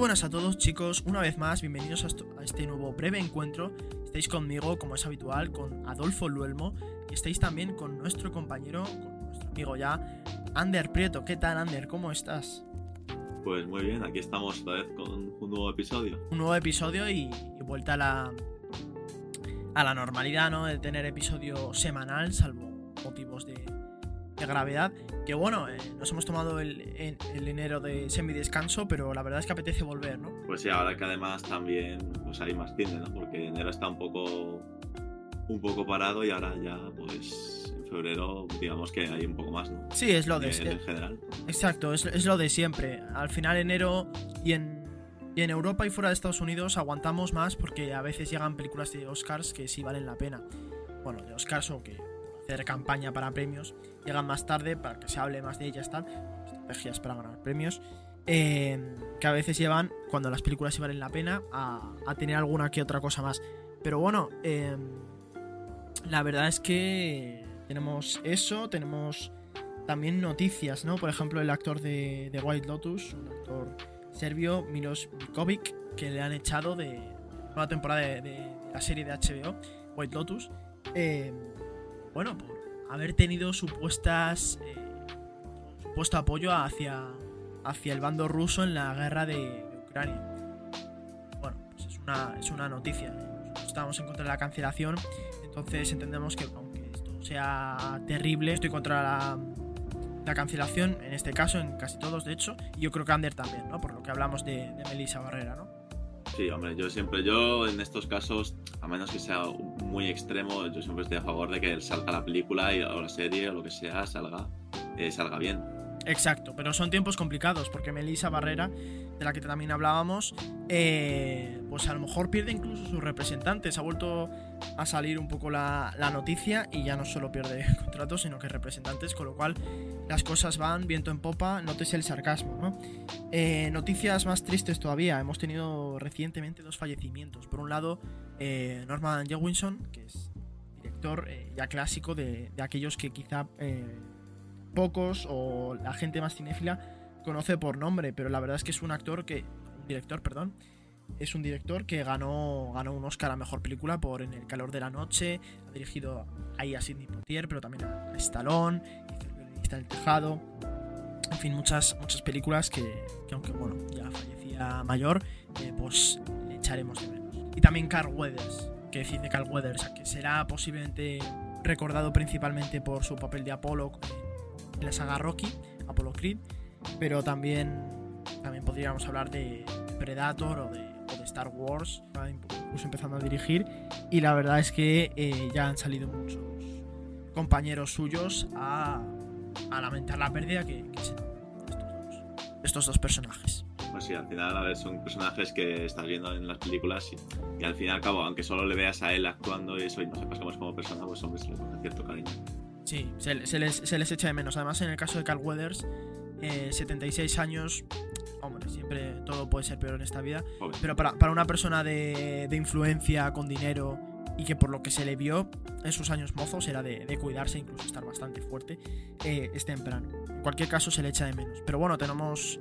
buenas a todos chicos, una vez más, bienvenidos a, este nuevo breve encuentro. Estáis conmigo, como es habitual, con Adolfo Luelmo y estáis también con nuestro compañero, con nuestro amigo ya, Ander Prieto. ¿Qué tal, Ander? ¿Cómo estás? Pues muy bien, aquí estamos otra vez con un nuevo episodio. Un nuevo episodio y, y vuelta a la, a la normalidad, ¿no? De tener episodio semanal, salvo motivos de, de gravedad. Que bueno, eh, nos hemos tomado el, el- el enero de semidescanso, pero la verdad es que apetece volver, ¿no? Pues sí, ahora que además también pues hay más cine, ¿no? Porque enero está un poco un poco parado y ahora ya pues en febrero digamos que hay un poco más, ¿no? Sí, es lo de... En, en general. Exacto, es, es lo de siempre. Al final enero y en, y en Europa y fuera de Estados Unidos aguantamos más porque a veces llegan películas de Oscars que sí valen la pena. Bueno, de Oscars o que hacer campaña para premios llegan más tarde para que se hable más de ellas, tal. Estrategias para ganar premios. eh, que a veces llevan, cuando las películas sí valen la pena, a, a tener alguna que otra cosa más. Pero bueno, eh, la verdad es que tenemos eso, tenemos también noticias, ¿no? Por ejemplo, el actor de, White Lotus, un actor serbio, Milos Vikovic, que le han echado de la nueva temporada de, de la serie de HBO, White Lotus. eh, bueno, por haber tenido supuestas. eh, supuesto apoyo hacia, hacia el bando ruso en la guerra de, Ucrania. Bueno, pues es una, es una noticia. Nosotros estamos en contra de la cancelación, entonces entendemos que aunque esto sea terrible, estoy contra la, la cancelación, en este caso, en casi todos, de hecho, y yo creo que Ander también, ¿no? Por lo que hablamos de, de Melissa Barrera, ¿no? Sí, hombre, yo siempre, yo en estos casos, a menos que sea muy extremo, yo siempre estoy a favor de que salga la película y- o la serie o lo que sea, salga, eh, salga bien. Exacto, pero son tiempos complicados porque Melissa Barrera, de la que también hablábamos, eh, pues a lo mejor pierde incluso sus representantes. Ha vuelto a salir un poco la, la noticia y ya no solo pierde contratos, sino que representantes, con lo cual las cosas van viento en popa, nótese el sarcasmo, ¿no? Eh, noticias más tristes todavía, hemos tenido recientemente dos fallecimientos. Por un lado, eh, Norman Jewinson, que es director eh, ya clásico de, de aquellos que quizá... pocos o la gente más cinéfila conoce por nombre, pero la verdad es que es un actor que. Un director, perdón. Es un director que ganó, ganó un Oscar a mejor película por En el calor de la noche. Ha dirigido ahí a Sidney Poitier, pero también a Stallone. El violinista en el tejado. En fin, muchas, muchas películas que, que aunque bueno, ya fallecía mayor, eh, pues le echaremos de menos. Y también Carl Weathers, que decir de Carl Weathers, que será posiblemente recordado principalmente por su papel de Apolo en la saga Rocky, Apollo Creed, pero también, también podríamos hablar de Predator o de, o de Star Wars, incluso empezando a dirigir, y la verdad es que eh, ya han salido muchos compañeros suyos a, a lamentar la pérdida que, que se estos dos personajes. Pues sí, al final, a ver, son personajes que estás viendo en las películas y, y al fin y al cabo, aunque solo le veas a él actuando y eso y no sepas cómo es como persona, pues hombre, se le coge cierto cariño. Sí, se, se les, se les echa de menos. Además, en el caso de Carl Weathers, eh, 76 años, hombre, siempre todo puede ser peor en esta vida. Pero para, para una persona de, de influencia, con dinero, y que por lo que se le vio en sus años mozos era de, de cuidarse, incluso estar bastante fuerte, eh, es temprano. En cualquier caso, se le echa de menos. Pero bueno, tenemos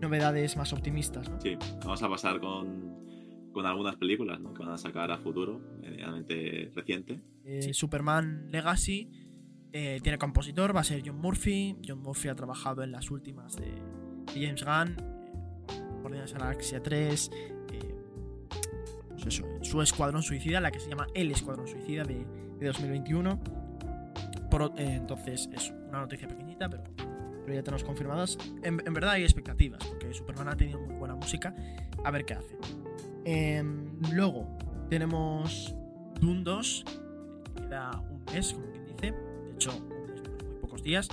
novedades más optimistas, ¿no? Sí, vamos a pasar con, con algunas películas ¿no? que van a sacar a futuro, medianamente reciente. Eh, Superman Legacy eh, tiene compositor, va a ser John Murphy. John Murphy ha trabajado en las últimas de James Gunn, eh, Guardianes de la Galaxia 3, eh, pues su Escuadrón Suicida, la que se llama El Escuadrón Suicida de, de 2021. Por o- eh, entonces, es una noticia pequeñita, pero, ya tenemos confirmadas. En, verdad hay expectativas, porque Superman ha tenido muy buena música. A ver qué hace. Em, luego tenemos Doom 2, que queda un mes, como quien dice. De hecho, un mes muy pocos días.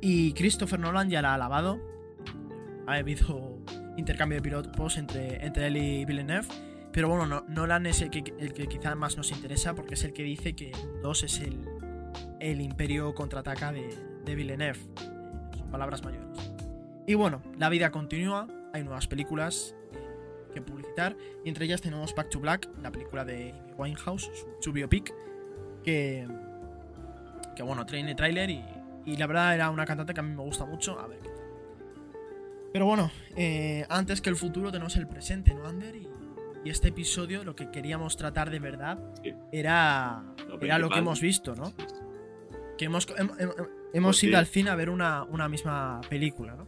Y Christopher Nolan ya la ha alabado. Ha habido intercambio de piropos entre, entre él y Villeneuve. Pero bueno, no- Nolan es el que, el que quizá más nos interesa porque es el que dice que Doom 2 es el, el imperio contraataca de, de Villeneuve. Eh, Son palabras mayores. Y bueno, la vida continúa. Hay nuevas películas eh, que publicitar. Y entre ellas tenemos Back to Black, la película de Winehouse, su, su biopic. Que, que bueno, tiene trailer y, y la verdad era una cantante que a mí me gusta mucho. A ver. Pero bueno, eh, antes que el futuro tenemos el presente, ¿no, Ander? Y, y este episodio lo que queríamos tratar de verdad Sí. era, Lo era lo que hemos visto, ¿no? Que hemos, hem- hem- hemos Pues ido sí. al cine a ver una, una misma película, ¿no?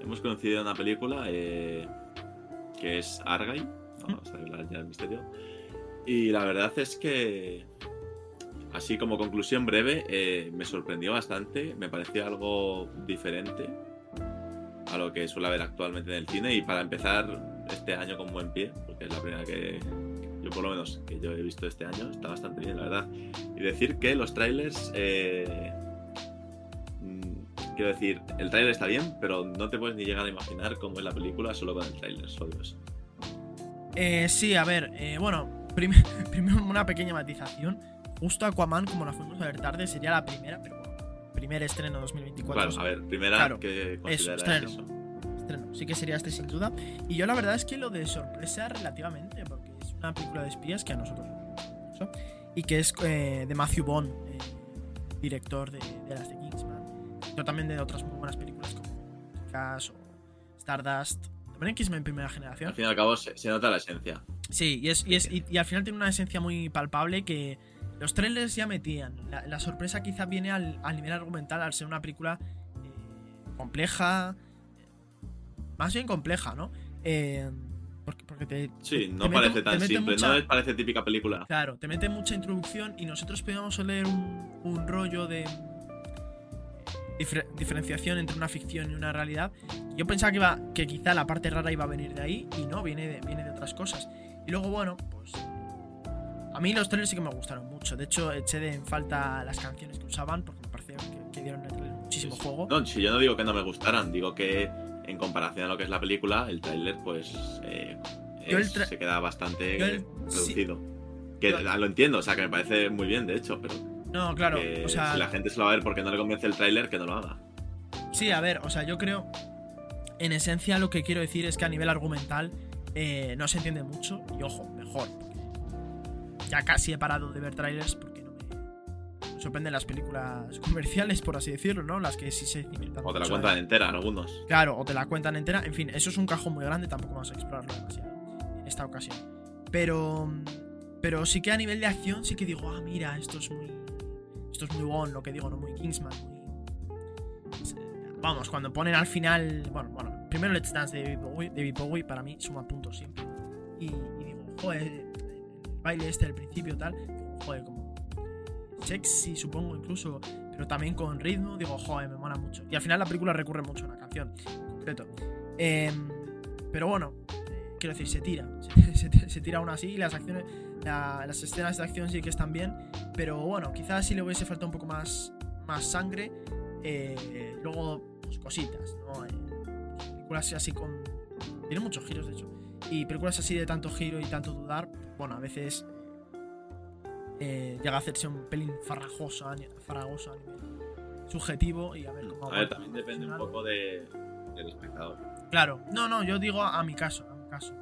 Hemos conocido una película eh, que es Argyle. Vamos a hablar ya del misterio. Y la verdad es que, así como conclusión breve, eh, me sorprendió bastante. Me pareció algo diferente a lo que suele haber actualmente en el cine. Y para empezar este año con buen pie, porque es la primera que yo, por lo menos, que yo he visto este año, está bastante bien, la verdad. Y decir que los trailers. eh, quiero decir, el tráiler está bien, pero no te puedes ni llegar a imaginar cómo es la película solo con el tráiler, solo. Eh, sí, a ver, eh, bueno, prim- primero una pequeña matización. Justo Aquaman, como la fuimos a ver tarde, sería la primera, pero primer estreno 2024. Claro, a ver, primera Claro, que consideras estreno. eso. estreno. Sí que sería este sin duda. Y yo la verdad es que lo de sorpresa relativamente, porque es una película de espías que a nosotros mucho. Y que es eh, de Matthew Bond, eh, director de, de las de Kingsman. Pero también de otras muy buenas películas como Cash o Stardust. También X-Men primera generación. Al fin y al cabo se, se nota la esencia. Sí, y, es, y, es- y- y al final tiene una esencia muy palpable que los trailers ya metían. La, la sorpresa quizá viene al, al nivel argumental, al ser una película eh, compleja. eh, Más bien compleja, ¿no? Eh, porque, porque te. Sí, no te parece tan simple, mucha- no parece típica película. Claro, te mete mucha introducción y nosotros podíamos leer un, un rollo de difer- diferenciación entre una ficción y una realidad. Yo pensaba que, iba, que quizá la parte rara iba a venir de ahí y no, viene de, viene de otras cosas. Y luego, bueno, pues... A mí los trailers sí que me gustaron mucho. De hecho, eché de en falta las canciones que usaban porque me pareció que, que dieron el trailer muchísimo Sí, juego. No, si yo no digo que no me gustaran, digo que en comparación a lo que es la película, el tráiler pues eh, el se queda bastante yo el- sí. reducido. Que Yo- lo entiendo, o sea, que me parece muy bien, de hecho, pero No, claro, o sea... si la gente se lo va a ver porque no le convence el tráiler, que no lo haga. Sí, a ver, o sea, yo creo. En esencia, lo que quiero decir es que a nivel argumental eh, no se entiende mucho. Y ojo, mejor. Ya casi he parado de ver trailers porque no me, me sorprenden las películas comerciales, por así decirlo, ¿no? Las que sí se cimentan O te la cuentan en- entera, algunos. Claro, o te la cuentan entera. En fin, eso es un cajón muy grande, tampoco vamos a explorarlo demasiado en esta ocasión. Pero. Pero sí que a nivel de acción, sí que digo, ah, mira, esto es muy. Esto es muy Bond, lo que digo, no muy Kingsman, muy. Vamos, cuando ponen al final. Bueno, bueno, primero Let's Dance de David Bowie, David Bowie para mí suma puntos siempre. Y, y digo, joder, baile este del principio, tal. Joder, como. Sexy, supongo, incluso. Pero también con ritmo, digo, joder, me mola mucho. Y al final la película recurre mucho a una canción en concreto. Em, pero bueno, eh, quiero decir, se tira. Se, tira aún así. y Las acciones. la- las escenas de acción sí que están bien. Pero bueno, quizás si le hubiese faltado un poco más, más sangre. eh, luego, pues cositas, ¿no? Eh, películas así con. Tiene muchos giros, de hecho. Y películas así de tanto giro y tanto dudar, bueno, a veces eh, llega a hacerse un pelín farragoso a, ni- farragoso a nivel subjetivo y a ver cómo A ver, también depende un poco de, del espectador. Claro, no, no, yo digo a, a mi caso, a mi caso.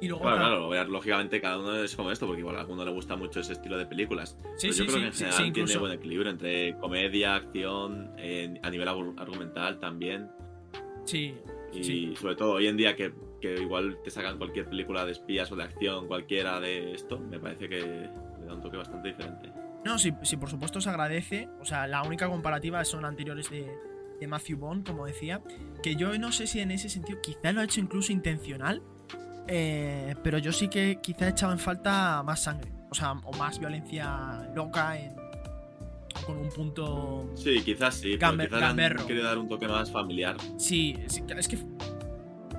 Y luego Claro, claro, lógicamente cada uno es como esto, porque igual a alguno le gusta mucho ese estilo de películas. sí, Pero sí, yo creo sí, que en general tiene buen equilibrio entre comedia, acción, eh, a nivel argu- argumental también. Sí, Y sobre todo hoy en día que, que igual te sacan cualquier película de espías o de acción, cualquiera de esto, me parece que le da un toque bastante diferente. No, sí, sí, por supuesto se agradece. O sea, la única comparativa son anteriores de, de Matthew Bond, como decía. Que yo no sé si en ese sentido quizá lo ha hecho incluso intencional. eh, pero yo sí que quizá he echado en falta más sangre. O sea, o más violencia loca en, con un punto. Sí, quizás sí, pero Gamber- quizás le gamberro. han querido dar un toque más familiar. Sí, sí, es que.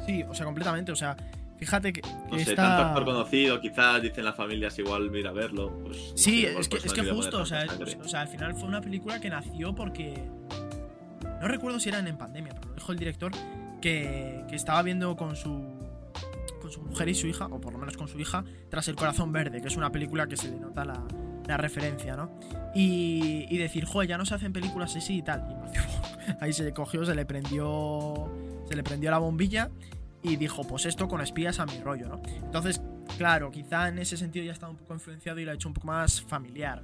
Sí, o sea, completamente. O sea, fíjate que. No sé, esta- tanto actor conocido, quizás dicen las familias igual mira a verlo. Pues, no Sí, sé, igual es que, por es que justo, o sea, es- o sea, al final fue una película que nació porque. No recuerdo si eran en pandemia, pero lo dijo el director que, que estaba viendo con su. con su mujer y su hija, o por lo menos con su hija, tras El Corazón Verde, que es una película que se le nota la, la referencia, ¿no? Y, y decir, joder, ya no se hacen películas así y tal. Y Matthew ahí se le cogió, se le prendió. Se le prendió la bombilla y dijo, pues esto con espías a mi rollo, ¿no? Entonces, claro, quizá en ese sentido ya estaba un poco influenciado y lo ha hecho un poco más familiar.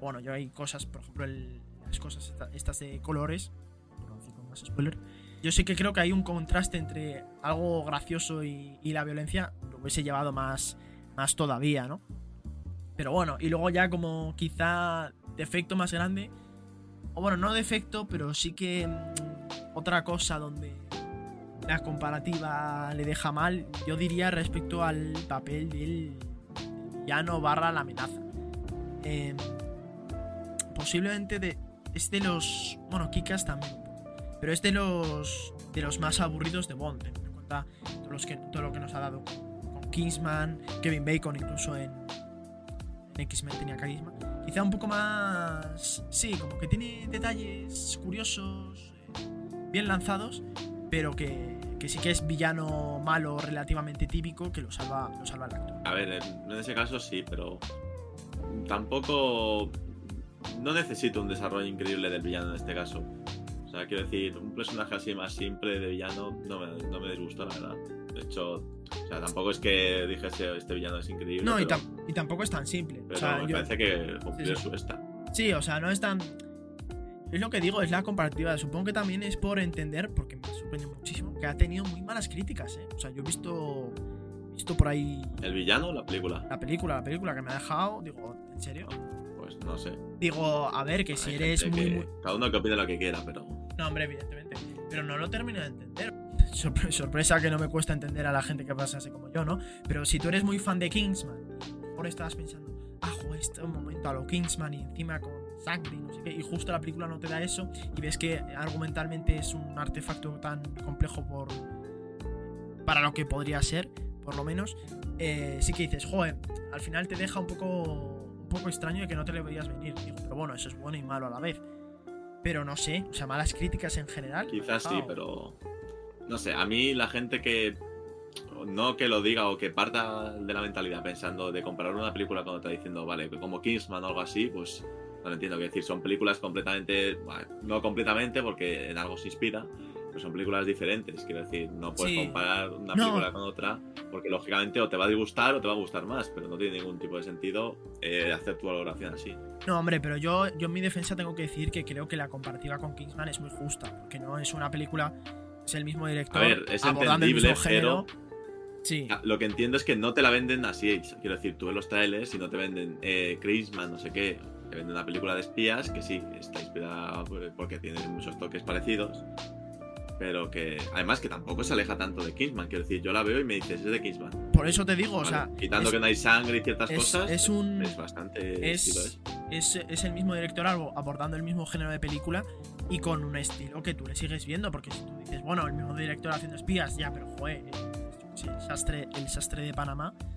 Bueno, yo hay cosas, por ejemplo, el- las cosas esta- estas de colores, con más spoiler, yo sí que creo que hay un contraste entre algo gracioso y, y la violencia. Lo hubiese llevado más, más todavía, ¿no? Pero bueno, y luego ya como quizá defecto más grande. O bueno, no defecto, pero sí que mm, otra cosa donde la comparativa le deja mal, yo diría respecto al papel del villano barra la amenaza. Em, posiblemente de, es de los... Bueno, Kikas también. Pero es de los, de los más aburridos de Bond, teniendo en cuenta todo, los que, todo lo que nos ha dado con, con Kingsman, Kevin Bacon incluso en, en X-Men tenía carisma. Quizá un poco más... Sí, como que tiene detalles curiosos, eh, bien lanzados, pero que, que sí que es villano malo relativamente típico que lo salva, lo salva el actor. A ver, en ese caso sí, pero tampoco. No necesito un desarrollo increíble del villano en este caso. O sea, quiero decir, un personaje así más simple de villano no me, no me disgustó, la verdad. De hecho, o sea, tampoco es que dijese este villano es increíble. No, y, pero, tam- y tampoco es tan simple. pero o sea, me yo- parece que cumplió sí. su esta. Sí, o sea, no es tan. Es lo que digo, es la comparativa. Supongo que también es por entender, porque me sorprende muchísimo, que ha tenido muy malas críticas, ¿eh? O sea, yo he visto. visto por ahí ¿El villano o la película? la película, la película que me ha dejado. Digo, ¿en serio? Pues no sé. Digo, a ver, que si eres muy, que- muy. Cada uno que opine lo que quiera, pero. No, hombre, evidentemente. Pero no lo termino de entender. Sorpre- sorpresa que no me cuesta entender a la gente que pasa así como yo, ¿no? Pero si tú eres muy fan de Kingsman, y a lo mejor estabas pensando, ah, este momento a lo Kingsman y encima con sangre y no sé qué, y justo la película no te da eso, y ves que argumentalmente es un artefacto tan complejo por. para lo que podría ser, por lo menos, eh, sí que dices, joder, al final te deja un poco. un poco extraño de que no te lo veías venir. Digo, pero bueno, eso es bueno y malo a la vez. Pero no sé, o sea, malas críticas en general. Quizás sí, pero. No sé, a mí la gente que. No que lo diga o que parta de la mentalidad pensando de comparar una película con otra diciendo, vale, como Kingsman o algo así, pues no lo entiendo. Quiero decir, son películas completamente. bueno, no completamente porque en algo se inspira, pero son películas diferentes. Quiero decir, no puedes Sí. comparar una No. película con otra porque lógicamente o te va a disgustar o te va a gustar más, pero no tiene ningún tipo de sentido eh, hacer tu valoración así. No, hombre, pero yo, yo en mi defensa tengo que decir que creo que la comparativa con Kingsman es muy justa. Porque no es una película. Es el mismo director. A ver, es abordando el mismo género. pero Sí. Lo que entiendo es que no te la venden así. Quiero decir, tú ves los trailers y no te venden eh, Christmas, no sé qué. Te venden una película de espías que sí, está inspirada por- porque tiene muchos toques parecidos. Pero que, además, que tampoco se aleja tanto de Kingsman. Quiero decir, yo la veo y me dices, es de Kingsman. Por eso te digo, o Vale, sea. Quitando es, que no hay sangre y ciertas es- cosas, es un. es bastante es- es, el mismo director algo abordando el mismo género de película y con un estilo que tú le sigues viendo. Porque si tú dices, bueno, el mismo director haciendo espías, ya, pero joder, eh, el, sastre, el sastre de Panamá, pues pues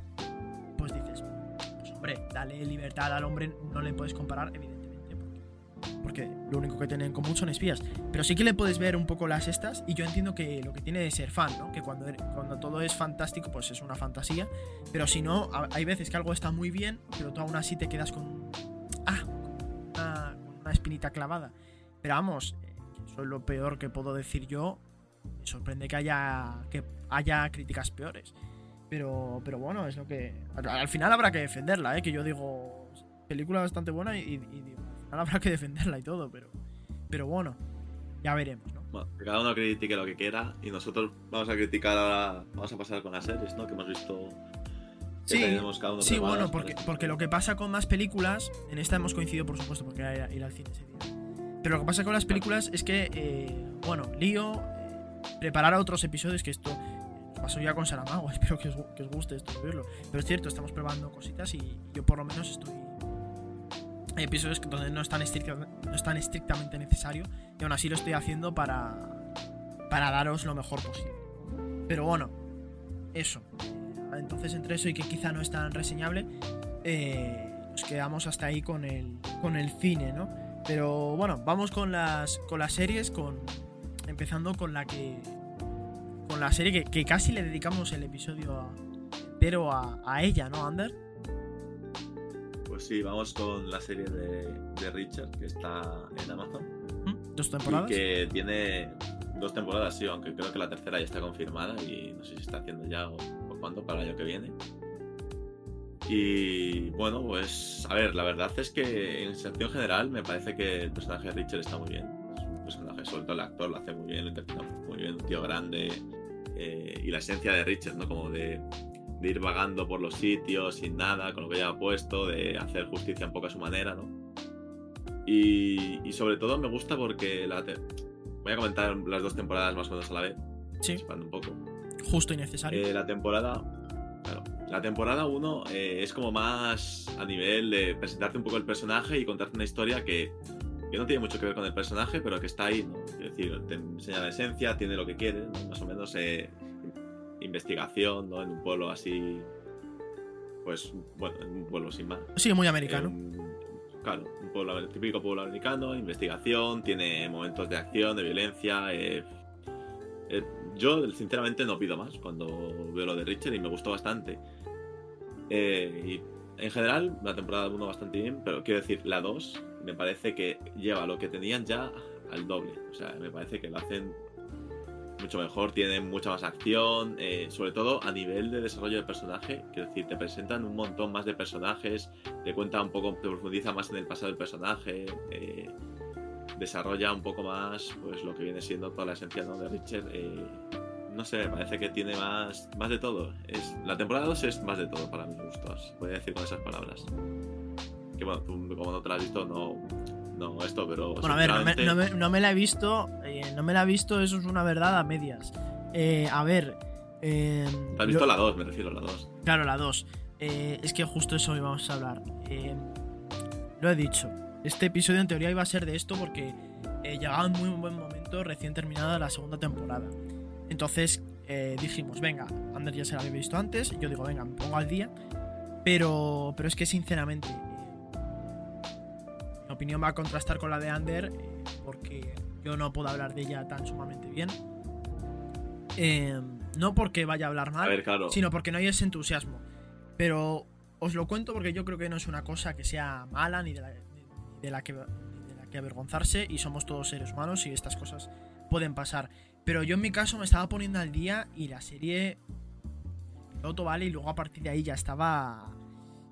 hombre, dale libertad al hombre, no le puedes comparar, evidentemente, porque, porque lo único que tienen en común son espías. Pero sí que le puedes ver un poco las estas y yo entiendo que lo que tiene de ser fan, ¿no? Que cuando, er- cuando todo es fantástico, pues es una fantasía. Pero si no, hay veces que algo está muy bien, pero tú aún así te quedas con. Ah, una, una espinita clavada. Pero vamos, eh, eso es lo peor que puedo decir yo. Me sorprende que haya, que haya críticas peores. Pero, pero bueno, es lo que. Al, al final habrá que defenderla, ¿eh? Que yo digo. Película bastante buena y, y digo, al final habrá que defenderla y todo, pero. Pero bueno, ya veremos, ¿no? Bueno, que cada uno critique lo que quiera y nosotros vamos a criticar ahora, vamos a pasar con las series, ¿no? Que hemos visto. que Sí, tenemos cada uno Sí, bueno, porque, porque lo que pasa con más películas, en esta hemos coincidido, por supuesto, porque era ir al cine ese día. Pero lo que pasa con las películas es que, eh, bueno, lío, eh, preparar otros episodios, que esto pasó ya con Saramago, espero que os, que os guste esto de verlo. Pero es cierto, estamos probando cositas y yo por lo menos estoy... Hay episodios donde no es tan, estricta- no es estrictamente necesario y aún así lo estoy haciendo para, para daros lo mejor posible. Pero bueno, eso. Entonces, entre eso y que quizá no es tan reseñable, eh, nos quedamos hasta ahí con el, con el cine, ¿no? Pero bueno, vamos con las, con las series, con, empezando con la que. Con la serie que, que casi le dedicamos el episodio a- entero a, a ella, ¿no, Ander? Pues sí, vamos con la serie de, de Richard, que está en Amazon. ¿Dos temporadas? Y que tiene dos temporadas, sí, aunque creo que la tercera ya está confirmada y no sé si está haciendo ya o, o cuándo, para el año que viene. Y bueno, pues a ver, la verdad es que en sentido general me parece que el personaje de Richard está muy bien. Es un personaje sobre todo el actor lo hace muy bien, lo interpreta muy bien, un tío grande. Eh, y la esencia de Richard, ¿no? Como de, de ir vagando por los sitios sin nada, con lo que lleva puesto, de hacer justicia un poco a su manera, ¿no? Y, y sobre todo me gusta porque la te- voy a comentar las dos temporadas más o menos a la vez, Sí, un poco. justo y necesario. Eh, la temporada. Claro. La temporada 1 es como más a nivel de presentarte un poco el personaje y contarte una historia que, que no tiene mucho que ver con el personaje, pero que está ahí, ¿no? Es decir, te enseña la esencia, tiene lo que quiere, ¿no? Más o menos eh, investigación, ¿no? En un pueblo así. Pues, bueno, en un pueblo sin más. sí, muy americano. Eh, claro, un pueblo, típico pueblo americano, investigación, tiene momentos de acción, de violencia. eh, eh, yo, sinceramente, no pido más cuando veo lo de Richard y me gustó bastante. Eh, y en general, la temporada 1 bastante bien, pero quiero decir, la 2 me parece que lleva lo que tenían ya al doble. O sea, me parece que lo hacen mucho mejor, tienen mucha más acción, eh, sobre todo a nivel de desarrollo de personaje. Quiero decir, te presentan un montón más de personajes, te cuenta un poco, te profundiza más en el pasado del personaje, eh, desarrolla un poco más pues lo que viene siendo toda la esencia ¿no? de Richard. eh, no sé, me parece que tiene más, más de todo. Es, la temporada 2 es más de todo para mis gustos, podría decir con esas palabras. Que bueno, tú como no te la has visto, no, no esto, pero... Bueno, a ver, no me, sinceramente- no me- no me la he visto. eh, no me la he visto, eso es una verdad a medias. Eh, a ver. eh, ¿Te has visto yo- la 2? Me refiero a la 2. Claro, la 2. es que justo eso íbamos a hablar. Eh, lo he dicho. Este episodio en teoría iba a ser de esto porque eh, llegaba en muy buen momento, recién terminada la segunda temporada. Entonces eh, dijimos, venga, Ander ya se la había visto antes. Yo digo, venga, me pongo al día. Pero, pero es que sinceramente, eh, mi opinión va a contrastar con la de Ander eh, porque yo no puedo hablar de ella tan sumamente bien. Eh, no porque vaya a hablar mal, A ver, claro. sino porque no hay ese entusiasmo. Pero os lo cuento porque yo creo que no es una cosa que sea mala ni de la, ni de la que, ni de la que avergonzarse y somos todos seres humanos y estas cosas pueden pasar. Pero yo en mi caso me estaba poniendo al día y la serie piloto vale y luego a partir de ahí ya estaba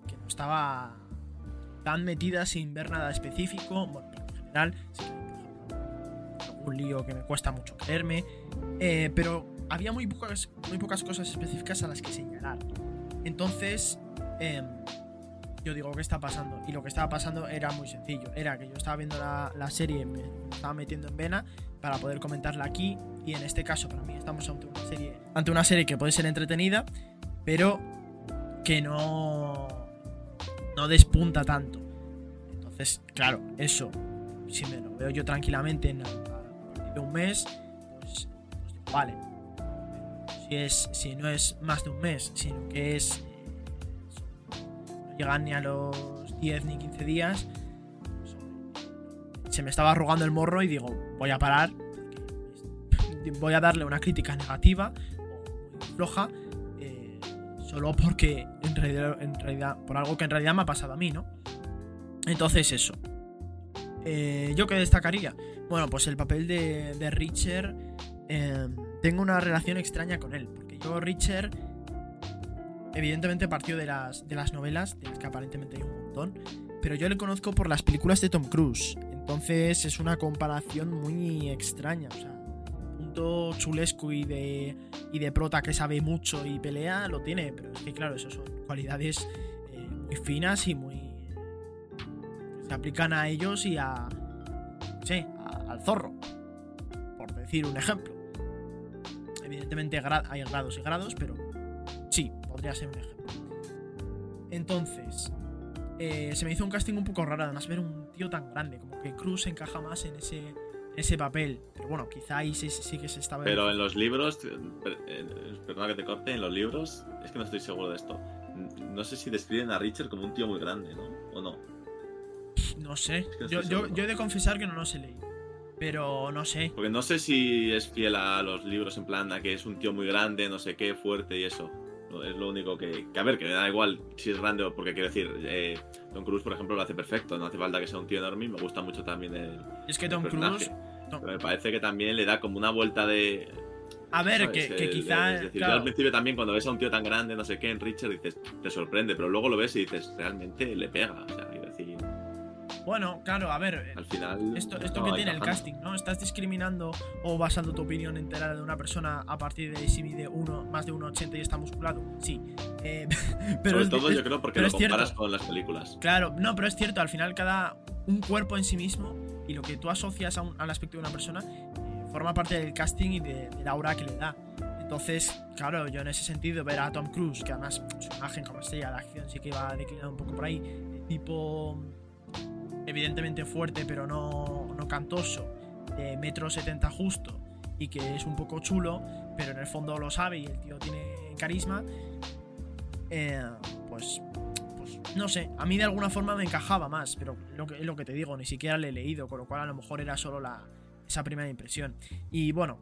que no estaba tan metida sin ver nada específico. Bueno, en general, sí algún lío que me cuesta mucho creerme. Eh, pero había muy pocas, muy pocas cosas específicas a las que señalar. Entonces, em, yo digo, ¿qué está pasando? Y lo que estaba pasando era muy sencillo. Era que yo estaba viendo la, la serie, me estaba metiendo en vena para poder comentarla aquí. Y en este caso, para mí, estamos ante una serie, ante una serie que puede ser entretenida, pero que no, no despunta tanto. Entonces, claro, eso, si me lo veo yo tranquilamente en, un mes, pues, pues vale. Si, es, si no es más de un mes, sino que es. eh, no llegan ni a los 10 ni 15 días, pues, se me estaba arrugando el morro y digo, voy a parar. Voy a darle una crítica negativa o floja. Solo porque en realidad. Por algo que en realidad me ha pasado a mí, ¿no? Entonces, eso. Eh, ¿Yo qué destacaría? Bueno, pues el papel de, de Richard. eh, tengo una relación extraña con él. Porque yo, Richard. Evidentemente partió de las, de las novelas, de las que aparentemente hay un montón. Pero yo le conozco por las películas de Tom Cruise. Entonces es una comparación muy extraña. O sea, chulesco y de, y de prota que sabe mucho y pelea lo tiene. Pero es que, claro, eso son cualidades eh, muy finas y muy. se aplican a ellos y a. Sí, al zorro. Por decir un ejemplo. Evidentemente hay grados y grados, pero sí, podría ser un ejemplo. Entonces, eh, se me hizo un casting un poco raro, además ver un tío tan grande, como que Cruz encaja más en ese, ese papel. Pero bueno, quizá ahí sí, sí que se estaba... Pero en los libros, eh, per- eh, perdona que te corte, en los libros, es que no estoy seguro de esto. No sé si describen a Richard como un tío muy grande, ¿no? ¿O no? No sé, que no yo, estoy yo, seguro. yo he de confesar que no los he leído. Pero no sé. Porque no sé si es fiel a los libros en plan a que es un tío muy grande, no sé qué, fuerte y eso. Es lo único que, que, a ver, que me da igual si es grande o porque quiero decir, eh, Tom Cruise, por ejemplo, lo hace perfecto. No hace falta que sea un tío enorme me gusta mucho también el, Es que el Tom. Cruise... Pero me parece que también le da como una vuelta de. A ver, ¿sabes? que, que El- quizá... Es decir, yo claro, al principio también cuando ves a un tío tan grande, no sé qué, en Richard, dices, te sorprende, pero luego lo ves y dices, realmente le pega. O sea. Bueno, claro, a ver. Al final. Esto, esto no que tiene el casting, ¿no? Estás discriminando o basando tu opinión entera de una persona a partir de si mide uno, más de 1,80 y está musculado. Sí. Eh, pero Sobre es- todo es- yo creo porque lo cierto. comparas con las películas. Claro, no, pero es cierto, al final cada un cuerpo en sí mismo y lo que tú asocias a un- al aspecto de una persona eh, forma parte del casting y de, del aura que le da. Entonces, claro, yo en ese sentido ver a Tom Cruise, que además su imagen como estrella de acción sí que va declinando un poco por ahí, tipo evidentemente fuerte pero no, no cantoso, de metro 70 justo y que es un poco chulo, pero en el fondo lo sabe y el tío tiene carisma, eh, pues pues no sé, a mí de alguna forma me encajaba más, pero lo que, es lo que te digo, ni siquiera le he leído, con lo cual a lo mejor era solo la, esa primera impresión. Y bueno,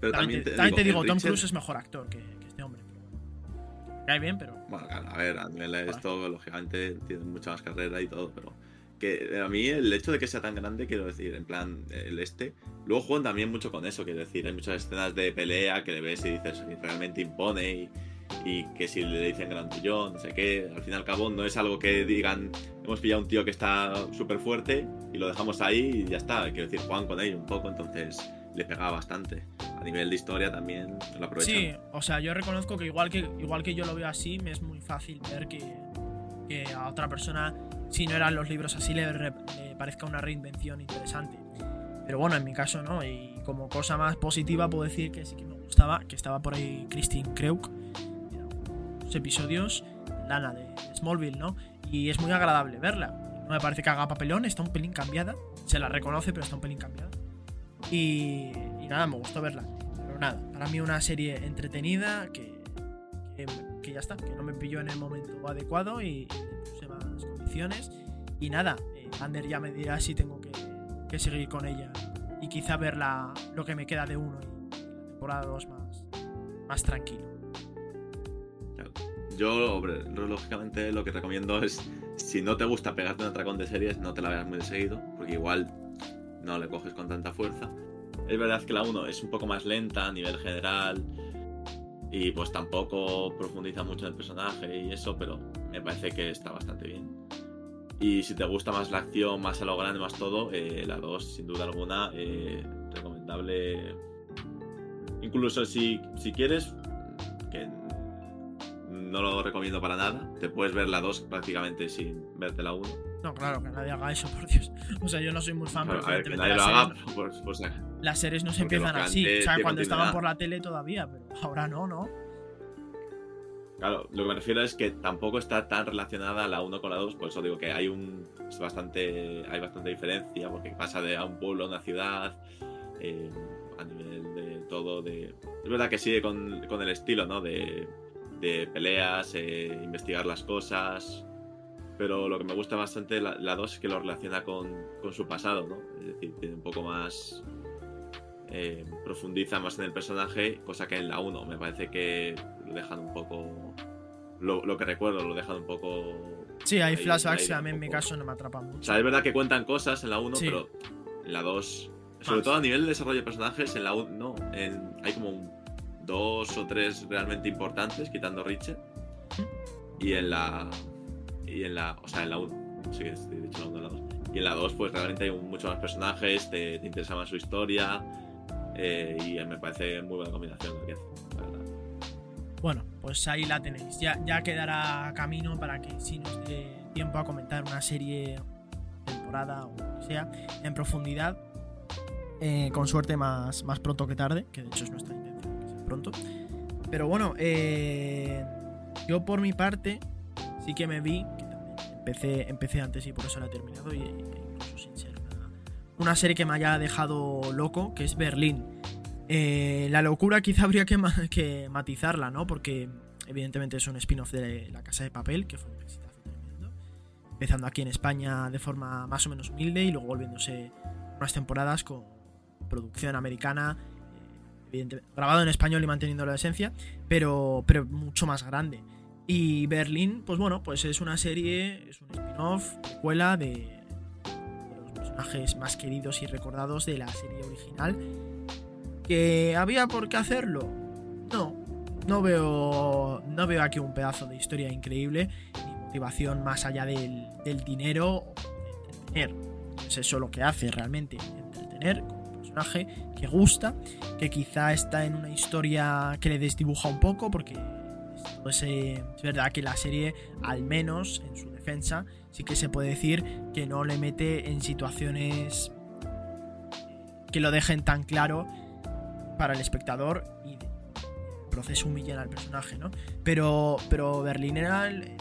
Pero también, te, te, también te digo, Tom Richard- Cruise es mejor actor que, que este hombre. Pero. Cae bien, pero... Bueno, claro, a ver, a nivel de esto, lógicamente, tiene mucha más carrera y todo, pero. Que a mí el hecho de que sea tan grande, quiero decir, en plan, el este. Luego juegan también mucho con eso, quiero decir, hay muchas escenas de pelea que le ves y dices, "Sí, realmente impone y, y que si le dicen grandullón, no sé qué, al fin y al cabo no es algo que digan, hemos pillado un tío que está súper fuerte y lo dejamos ahí y ya está, quiero decir, juegan con ello un poco, entonces le pegaba bastante. A nivel de historia también lo aprovechan. Sí, o sea, yo reconozco que igual que, igual que yo lo veo así, me es muy fácil ver que, que a otra persona, si no eran los libros así, le, le parezca una reinvención interesante. Pero bueno, en mi caso no, y como cosa más positiva puedo decir que sí que me gustaba, que estaba por ahí Christine Kreuk, en algunos episodios, Lana de Smallville, ¿no? Y es muy agradable verla. No me parece que haga papelón, está un pelín cambiada, se la reconoce, pero está un pelín cambiada. Y, y nada, me gustó verla. Pero nada, para mí una serie entretenida que, que, que ya está, que no me pilló en el momento adecuado y, y puse más condiciones. Y nada, eh, Ander ya me dirá si tengo que, seguir con ella y quizá ver la- lo que me queda de uno y, la temporada 2 más, más tranquilo. Yo, hombre, lógicamente lo que recomiendo es, si no te gusta pegarte un atracón de series, no te la veas muy de seguido, porque igual no le coges con tanta fuerza. Es verdad que la 1 es un poco más lenta a nivel general y pues tampoco profundiza mucho en el personaje y eso, pero me parece que está bastante bien. Y si te gusta más la acción, más a lo grande, más todo, eh, la 2 sin duda alguna, eh, recomendable. Incluso si, si quieres, que no lo recomiendo para nada, te puedes ver la 2 prácticamente sin verte la 1. No, claro, que nadie haga eso, por Dios. O sea, yo no soy muy fan, Claro, pero a ver, que nadie lo las, haga, series, pues, pues, eh, las series no se empiezan así. O sea, cuando estaban por la tele todavía, pero ahora no, ¿no? Claro, lo que me refiero es que tampoco está tan relacionada la 1 con la 2, por eso digo que hay un es bastante hay bastante diferencia porque pasa de a un pueblo a una ciudad eh, a nivel de todo de es verdad que sigue con, con el estilo, ¿no? De, de peleas, eh, investigar las cosas, pero lo que me gusta bastante la, la 2 es que lo relaciona con, con su pasado, ¿no? Es decir, tiene un poco más eh, profundiza más en el personaje, cosa que en la 1 me parece que lo dejan un poco. Lo, lo que recuerdo, lo dejan un poco. Sí, hay ahí- flashbacks que a mí en mi caso no me atrapan O mucho. sea, es verdad que cuentan cosas en la 1, Sí. pero en la 2. Sobre Más. todo a nivel de desarrollo de personajes, en la 1 no. En- hay como un- dos o tres realmente importantes, quitando Richard. Y en la. Y en la. O sea, en la 1. Sí que estoy la 1 en la 2. Y en la 2, pues realmente hay muchos más personajes, te, te interesa más su historia. eh, y me parece muy buena combinación lo que hace. Bueno, pues ahí la tenéis. Ya, ya quedará camino para que si nos dé tiempo a comentar una serie, temporada o lo que sea, en profundidad. Eh, con suerte más, más pronto que tarde, que de hecho es nuestra intención que sea pronto. Pero bueno, eh, yo por mi parte sí que me vi, empecé, empecé antes y por eso la he terminado, y, incluso sin ser una, una serie que me haya dejado loco, que es Berlín. Eh, la locura quizá habría que, ma- que matizarla, ¿no? Porque evidentemente es un spin-off de La Casa de Papel, que fue un exitazo tremendo. Empezando aquí en España de forma más o menos humilde y luego volviéndose unas temporadas con producción americana, eh, evidentemente, grabado en español y manteniendo la esencia, pero, pero mucho más grande. Y Berlín, pues bueno, pues es una serie, es un spin-off, precuela de, los personajes más queridos y recordados de la serie original. ¿Que había por qué hacerlo? No. No veo, no veo aquí un pedazo de historia increíble, ni motivación más allá del, del dinero, o de entretener. Es eso lo que hace realmente, entretener con un personaje que gusta, que quizá está en una historia que le desdibuja un poco, porque es verdad que la serie, al menos en su defensa, sí que se puede decir que no le mete en situaciones que lo dejen tan claro para el espectador y el proceso humillar al personaje, ¿no? Pero, pero Berlín era el,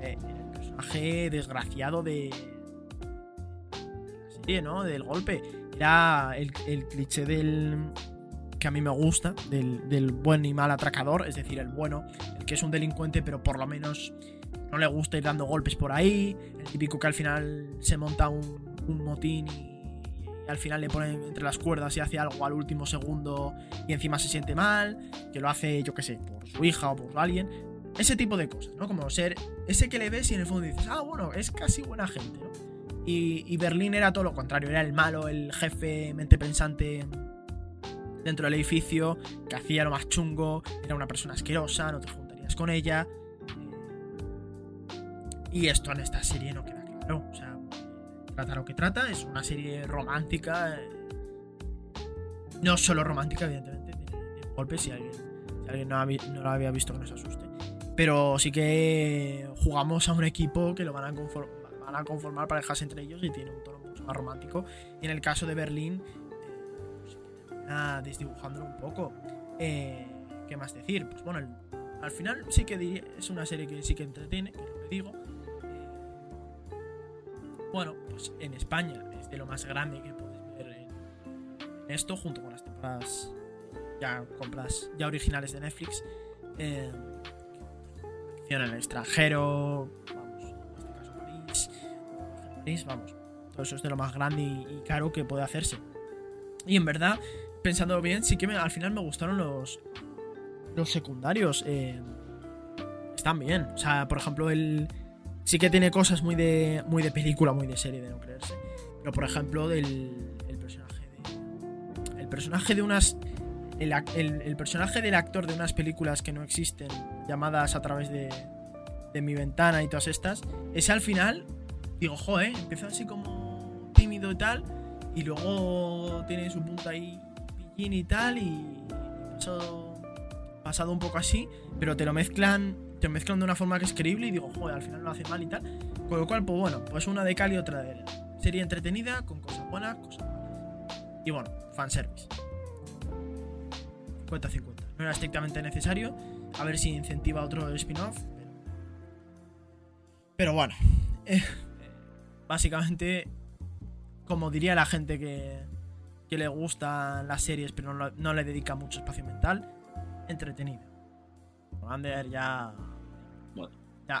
eh, personaje desgraciado de, la serie, ¿no? Del golpe. Era el, cliché del, a mí me gusta, del, buen y mal atracador, es decir, el bueno, el que es un delincuente, pero por lo menos no le gusta ir dando golpes por ahí, el típico que al final se monta un, motín y al final le ponen entre las cuerdas y hace algo al último segundo y encima se siente mal, que lo hace, yo qué sé, por su hija o por alguien. Ese tipo de cosas, ¿no? Como ser ese que le ves y en el fondo dices, ah, bueno, es casi buena gente, ¿no? Y, Berlín era todo lo contrario, era el malo, el jefe mente pensante dentro del edificio, que hacía lo más chungo, era una persona asquerosa, no te juntarías con ella. Y esto en esta serie no queda claro. O sea, trata lo que trata, es una serie romántica. Eh, no solo romántica, evidentemente, tiene, golpes si alguien, si alguien no, no, lo había visto que no se asuste. Pero sí que jugamos a un equipo que lo van a, conformar, van a parejas entre ellos y tiene un tono mucho más romántico. Y en el caso de Berlín, eh, desdibujándolo un poco. Eh, ¿Qué más decir? Pues bueno, al final sí que diría, es una serie que sí que entretiene, que es lo que digo bueno, pues en España es de lo más grande que puedes ver en, esto, junto con las temporadas ya compras ya originales de Netflix. Eh, en el extranjero, vamos, en este caso París, París, vamos, todo eso es de lo más grande y, caro que puede hacerse. Y en verdad, pensando bien, sí que al final me gustaron los, los secundarios. Eh, están bien. O sea, por ejemplo, el, sí que tiene cosas muy de, muy de película, muy de serie, de no creerse. Pero por ejemplo, del el personaje de. El personaje de unas. El, personaje del actor de unas películas que no existen, llamadas a través de, de mi ventana y todas estas, ese al final, digo, joder, empezó así como tímido y tal, y luego tiene su punta ahí y tal, y pasado, pasado un poco así, pero te lo mezclan te mezclan de una forma que es creíble y digo, joder, al final lo hace mal y tal. Con lo cual, pues bueno, pues una de cal y otra de arena. Serie entretenida, con cosas buenas, cosas malas. Y bueno, fanservice. 50-50. No era estrictamente necesario. A ver si incentiva otro spin-off. Pero... bueno. Eh, básicamente, como diría la gente que, que le gustan las series pero no, no le dedica mucho espacio mental, entretenida. Ander ya.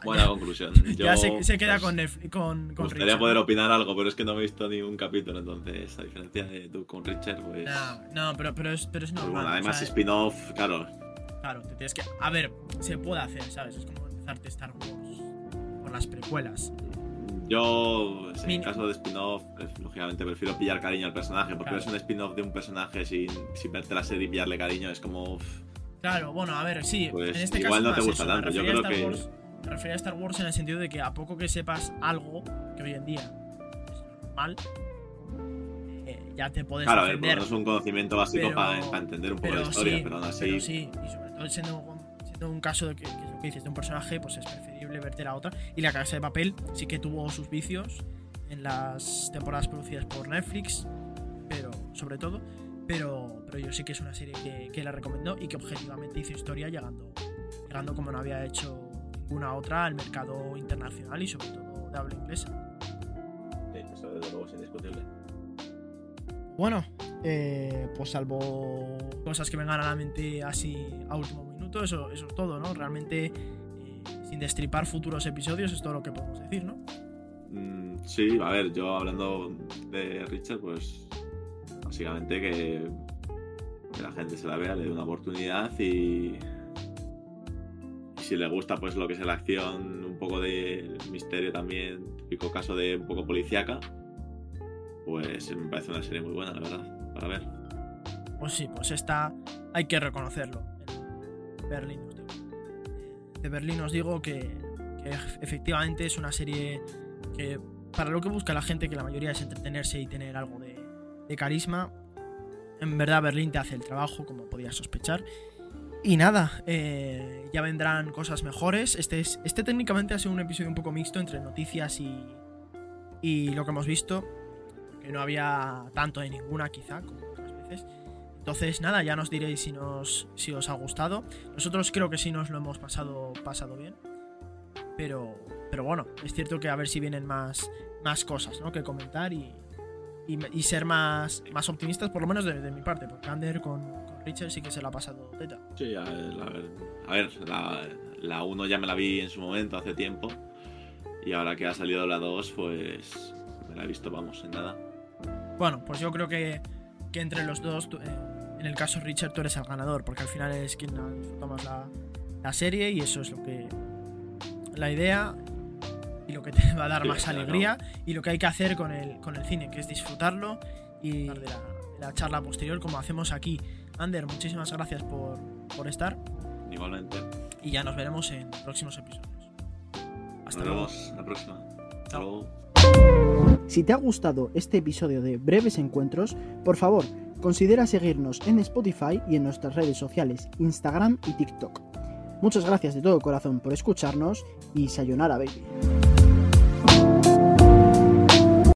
buena conclusión. ya se, queda con, con, con gustaría poder opinar algo, pero es que no he visto ni un capítulo, entonces, a diferencia de tú con Richard, pues. No, no pero, pero, es, pero es pues normal. además, spin-off, claro. Claro, te tienes que. A ver, se puede hacer, ¿sabes? Es como empezarte Star Wars con las precuelas. Yo, en caso de spin-off, pues, lógicamente prefiero pillar cariño al personaje, porque es un spin-off de un personaje sin, sin verte la serie y pillarle cariño, es como. Claro, bueno, a ver, sí. Pues en este igual no te gusta tanto. Yo creo que. me refería a Star Wars en el sentido de que a poco que sepas algo que hoy en día es normal, eh, ya te puedes. Claro, a ver, un conocimiento básico para, entender un poco la historia, pero aún así. Pero sí, y sobre todo siendo, siendo un caso de que, que, lo que dices de un personaje, pues es preferible verte a otra. Y la casa de papel sí que tuvo sus vicios en las temporadas producidas por Netflix, pero sobre todo pero, pero yo sí que es una serie que, la recomendó y que objetivamente hizo historia llegando, llegando como no había hecho ninguna otra al mercado internacional y sobre todo de habla inglesa. Sí, eso desde luego es indiscutible. Bueno, eh, pues salvo cosas que vengan a la mente así a último minuto, eso, eso es todo, ¿no? Realmente, sin destripar futuros episodios, es todo lo que podemos decir, ¿no? Mm, sí, a ver, yo hablando de Richard, pues básicamente que, la gente se la vea, le dé una oportunidad y, si le gusta pues lo que es la acción, un poco de misterio también, típico caso de un poco policíaca, pues me parece una serie muy buena, la verdad, para ver. Pues sí, pues esta hay que reconocerlo. Berlín De Berlín os digo que, efectivamente es una serie que para lo que busca la gente, que la mayoría es entretenerse y tener algo de, de carisma, en verdad Berlín te hace el trabajo, como podías sospechar. Y nada, eh, ya vendrán cosas mejores. Este, es, este técnicamente ha sido un episodio un poco mixto entre noticias y, y lo que hemos visto. Que no había tanto de ninguna quizá, como otras veces. Entonces nada, ya nos diréis si, nos, si os ha gustado. Nosotros creo que sí nos lo hemos pasado, pasado bien. Pero, pero bueno, es cierto que a ver si vienen más, más cosas ¿no? que comentar y, y, y ser más, más optimistas, por lo menos de, de mi parte. Porque Ander con, con Richard sí que se la ha pasado teta. Sí, a ver, a ver, a ver, la, la 1 ya me la vi en su momento, hace tiempo. Y ahora que ha salido la 2, pues me la he visto, vamos, en nada. Bueno, pues yo creo que, que entre los dos, eh, en el caso Richard, tú eres el ganador, porque al final es quien más la, la serie y eso es lo que. la idea y lo que te va a dar Sí, más claro. alegría y lo que hay que hacer con el, con el cine, que es disfrutarlo y de la, de la charla posterior, como hacemos aquí. Ander, muchísimas gracias por, por estar Igualmente. y ya nos veremos en próximos episodios. Hasta Nos luego. vemos la próxima. Hasta Chao. luego. Si te ha gustado este episodio de Breves Encuentros, por favor, considera seguirnos en Spotify y en nuestras redes sociales, Instagram y TikTok. Muchas gracias de todo corazón por escucharnos y sayonara baby.